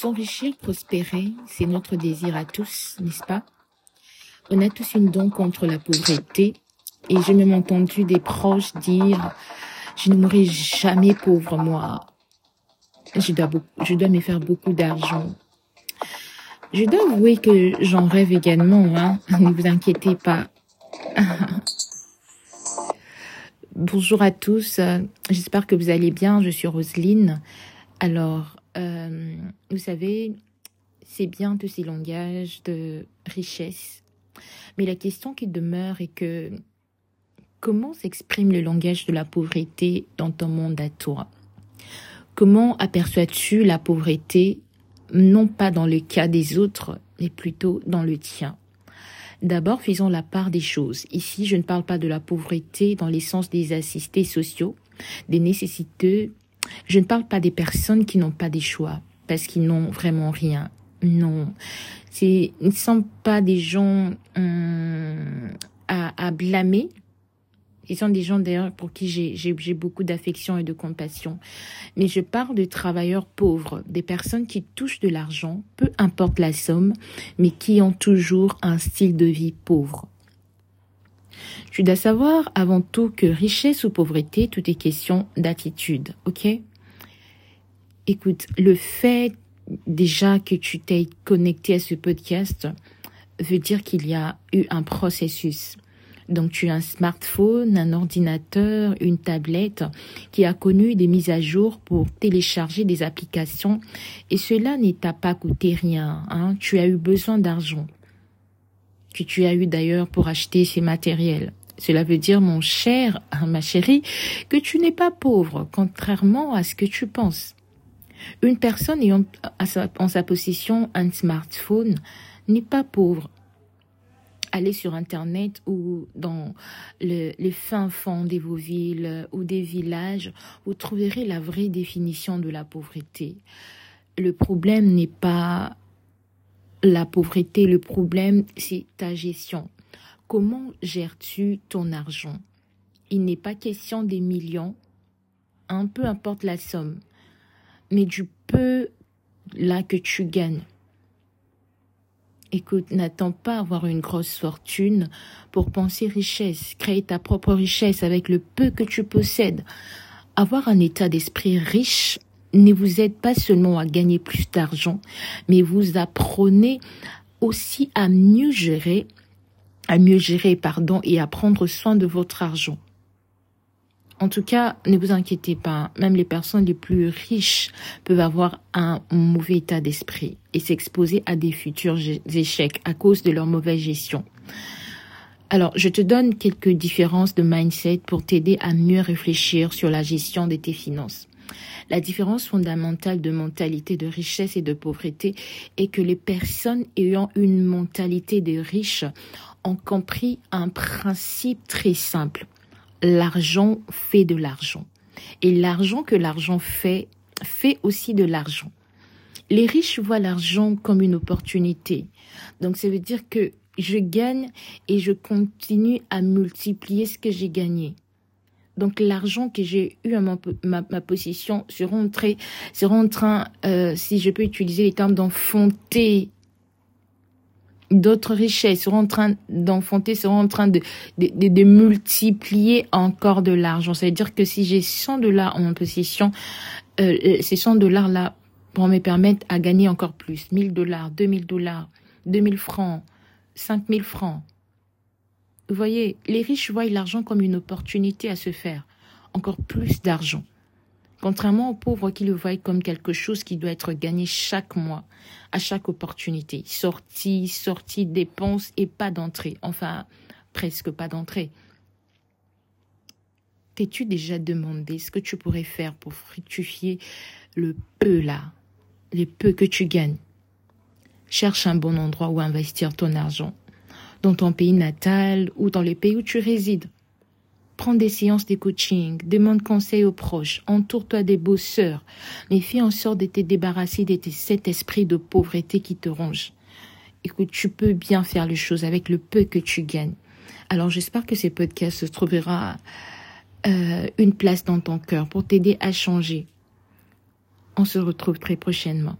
S'enrichir, prospérer, c'est notre désir à tous, n'est-ce pas? On a tous une don contre la pauvreté et j'ai même entendu des proches dire je ne mourrai jamais pauvre moi. Je dois, je dois me faire beaucoup d'argent. Je dois avouer que j'en rêve également, hein. Ne vous inquiétez pas. Bonjour à tous. J'espère que vous allez bien. Je suis Roselyne. Alors, euh, vous savez, c'est bien tous ces langages de richesse. Mais la question qui demeure est que comment s'exprime le langage de la pauvreté dans ton monde à toi? Comment aperçois-tu la pauvreté, non pas dans le cas des autres, mais plutôt dans le tien? D'abord, faisons la part des choses. Ici, je ne parle pas de la pauvreté dans l'essence des assistés sociaux, des nécessiteux, je ne parle pas des personnes qui n'ont pas des choix parce qu'ils n'ont vraiment rien. Non, c'est, ne sont pas des gens hum, à, à blâmer. Ils sont des gens d'ailleurs pour qui j'ai, j'ai, j'ai beaucoup d'affection et de compassion. Mais je parle de travailleurs pauvres, des personnes qui touchent de l'argent, peu importe la somme, mais qui ont toujours un style de vie pauvre. Tu dois savoir avant tout que richesse ou pauvreté, tout est question d'attitude, ok? Écoute, le fait déjà que tu t'es connecté à ce podcast veut dire qu'il y a eu un processus. Donc tu as un smartphone, un ordinateur, une tablette qui a connu des mises à jour pour télécharger des applications et cela ne t'a pas coûté rien. Hein. Tu as eu besoin d'argent que tu as eu d'ailleurs pour acheter ces matériels. Cela veut dire, mon cher, hein, ma chérie, que tu n'es pas pauvre, contrairement à ce que tu penses. Une personne ayant en sa possession un smartphone n'est pas pauvre. Allez sur Internet ou dans les fins fonds des vos villes ou des villages, vous trouverez la vraie définition de la pauvreté. Le problème n'est pas la pauvreté, le problème, c'est ta gestion. Comment gères-tu ton argent? Il n'est pas question des millions, un peu importe la somme, mais du peu là que tu gagnes. Écoute, n'attends pas avoir une grosse fortune pour penser richesse. Créer ta propre richesse avec le peu que tu possèdes. Avoir un état d'esprit riche ne vous aide pas seulement à gagner plus d'argent, mais vous apprenez aussi à mieux gérer, à mieux gérer, pardon, et à prendre soin de votre argent. En tout cas, ne vous inquiétez pas, même les personnes les plus riches peuvent avoir un mauvais état d'esprit et s'exposer à des futurs échecs à cause de leur mauvaise gestion. Alors, je te donne quelques différences de mindset pour t'aider à mieux réfléchir sur la gestion de tes finances. La différence fondamentale de mentalité de richesse et de pauvreté est que les personnes ayant une mentalité de riche ont compris un principe très simple l'argent fait de l'argent. Et l'argent que l'argent fait, fait aussi de l'argent. Les riches voient l'argent comme une opportunité. Donc ça veut dire que je gagne et je continue à multiplier ce que j'ai gagné. Donc l'argent que j'ai eu à ma, ma, possession sera en, train, euh, si je peux utiliser les termes, d'enfonter d'autres richesses, seront en train d'enfanter, seront en train de, multiplier encore de l'argent. Ça veut dire que si j'ai 100 dollars en possession, euh, euh, ces 100 dollars-là vont me permettre à gagner encore plus. 1000 dollars, 2000 dollars, 2000 francs, 5000 francs. Vous voyez, les riches voient l'argent comme une opportunité à se faire encore plus d'argent. Contrairement aux pauvres qui le voient comme quelque chose qui doit être gagné chaque mois, à chaque opportunité. Sortie, sortie, dépense et pas d'entrée. Enfin, presque pas d'entrée. T'es-tu déjà demandé ce que tu pourrais faire pour fructifier le peu là, les peu que tu gagnes? Cherche un bon endroit où investir ton argent, dans ton pays natal ou dans les pays où tu résides. Prends des séances de coaching, demande conseil aux proches, entoure-toi des bosseurs, mais fais en sorte de te débarrasser de cet esprit de pauvreté qui te ronge. Écoute, tu peux bien faire les choses avec le peu que tu gagnes. Alors j'espère que ces podcasts se trouvera euh, une place dans ton cœur pour t'aider à changer. On se retrouve très prochainement.